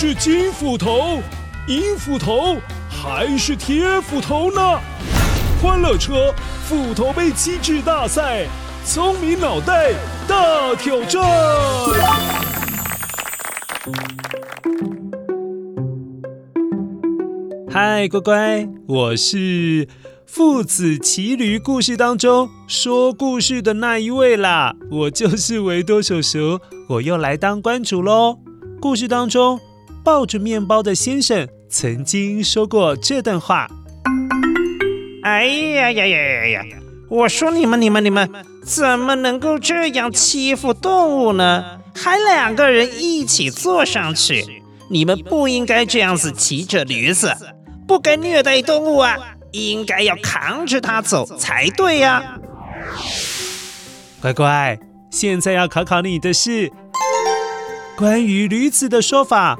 是金斧头、银斧头还是铁斧头呢？欢乐车斧头杯机制大赛，聪明脑袋大挑战。嗨，乖乖，我是父子骑驴故事当中说故事的那一位啦，我就是维多叔叔，我又来当关主喽。故事当中，抱着面包的先生曾经说过这段话：“哎呀呀呀呀呀！我说你们、你们、你们，怎么能够这样欺负动物呢？还两个人一起坐上去，你们不应该这样子骑着驴子，不该虐待动物啊！应该要扛着它走才对呀！”乖乖，现在要考考你的是。关于驴子的说法，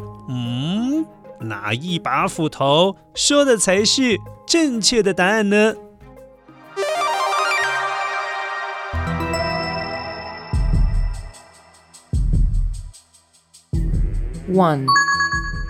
哪一把斧头说的才是正确的答案呢？One，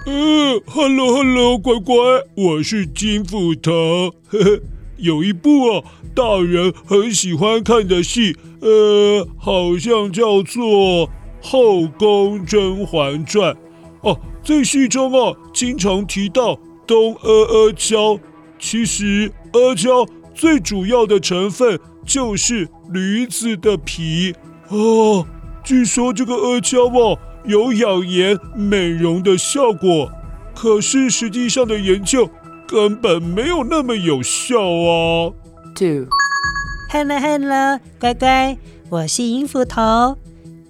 嗯，Hello，Hello，乖乖，我是金斧头。呵呵，有一部哦，大人很喜欢看的戏，呃，好像叫做。《后宫甄嬛传》哦，在戏中啊，经常提到东阿阿胶。其实阿胶最主要的成分就是驴子的皮哦。据说这个阿胶哦，有养颜美容的效果，可是实际上的研究根本没有那么有效啊。Two，Hello，Hello，乖乖，我是银斧头。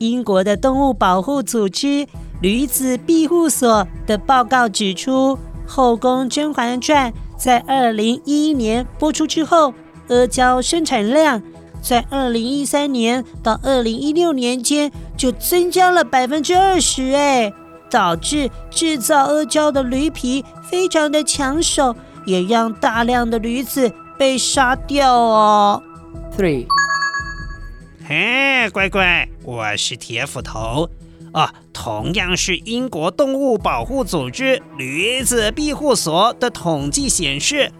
英国的动物保护组织驴子庇护所的报告指出，《后宫甄嬛传》在二零一一年播出之后，阿胶生产量在二零一三年到二零一六年间就增加了百分之二十，哎，导致制造阿胶的驴皮非常的抢手，也让大量的驴子被杀掉哦。Three。嘿，乖乖，我是铁斧头啊。同样是英国动物保护组织驴子庇护所的统计显示，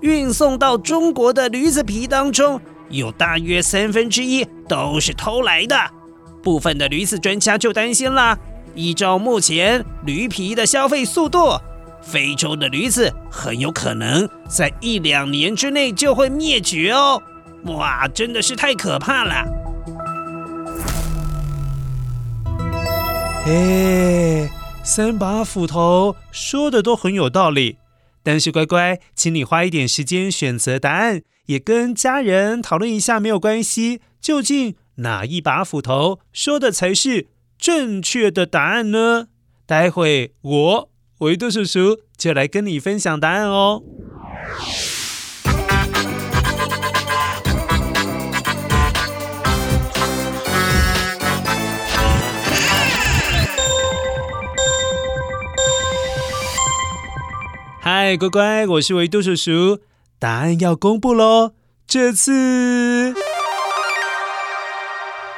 运送到中国的驴子皮当中，有大约三分之一都是偷来的。部分的驴子专家就担心了，依照目前驴皮的消费速度，非洲的驴子很有可能在一两年之内就会灭绝哦。哇，真的是太可怕了。哎，三把斧头说的都很有道理，但是乖乖，请你花一点时间选择答案，也跟家人讨论一下没有关系。究竟哪一把斧头说的才是正确的答案呢？待会我维多叔叔就来跟你分享答案哦。嗨，乖乖，我是维多叔叔，答案要公布喽！这次，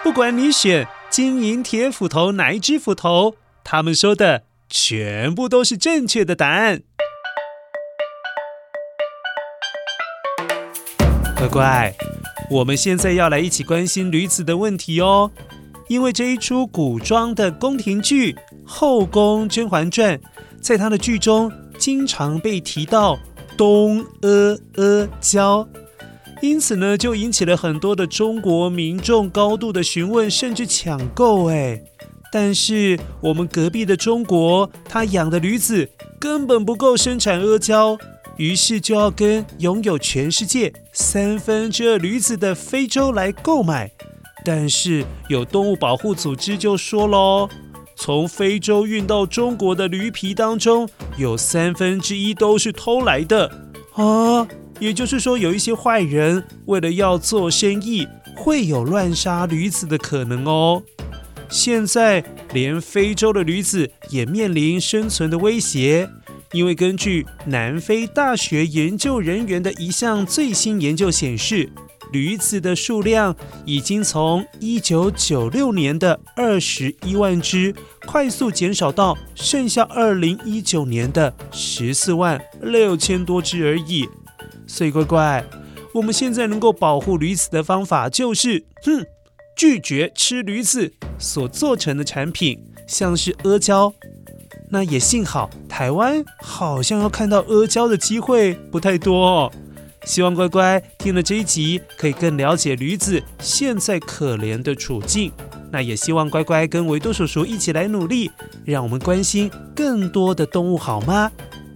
不管你选金银铁斧头哪一只斧头，他们说的全部都是正确的答案。乖乖，我们现在要来一起关心驴子的问题哦，因为这一出古装的宫廷剧《后宫甄嬛传》，在它的剧中。经常被提到东阿阿胶，因此呢，就引起了很多的中国民众高度的询问，甚至抢购。哎，但是我们隔壁的中国，他养的驴子根本不够生产阿胶，于是就要跟拥有全世界三分之二驴子的非洲来购买。但是有动物保护组织就说喽。从非洲运到中国的驴皮当中，有三分之一都是偷来的啊！也就是说，有一些坏人为了要做生意，会有乱杀驴子的可能哦。现在连非洲的驴子也面临生存的威胁，因为根据南非大学研究人员的一项最新研究显示，驴子的数量已经从一九九六年的二十一万只，快速减少到剩下二零一九年的十四万六千多只而已。所以乖乖，我们现在能够保护驴子的方法就是，哼，拒绝吃驴子所做成的产品，像是阿胶。那也幸好，台湾好像要看到阿胶的机会不太多哦。希望乖乖听了这一集，可以更了解驴子现在可怜的处境。那也希望乖乖跟维多叔叔一起来努力，让我们关心更多的动物，好吗？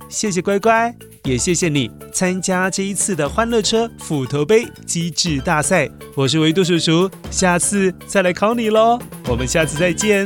谢谢乖乖，也谢谢你参加这一次的欢乐车斧头杯机智大赛。我是维多叔叔，下次再来考你喽。我们下次再见。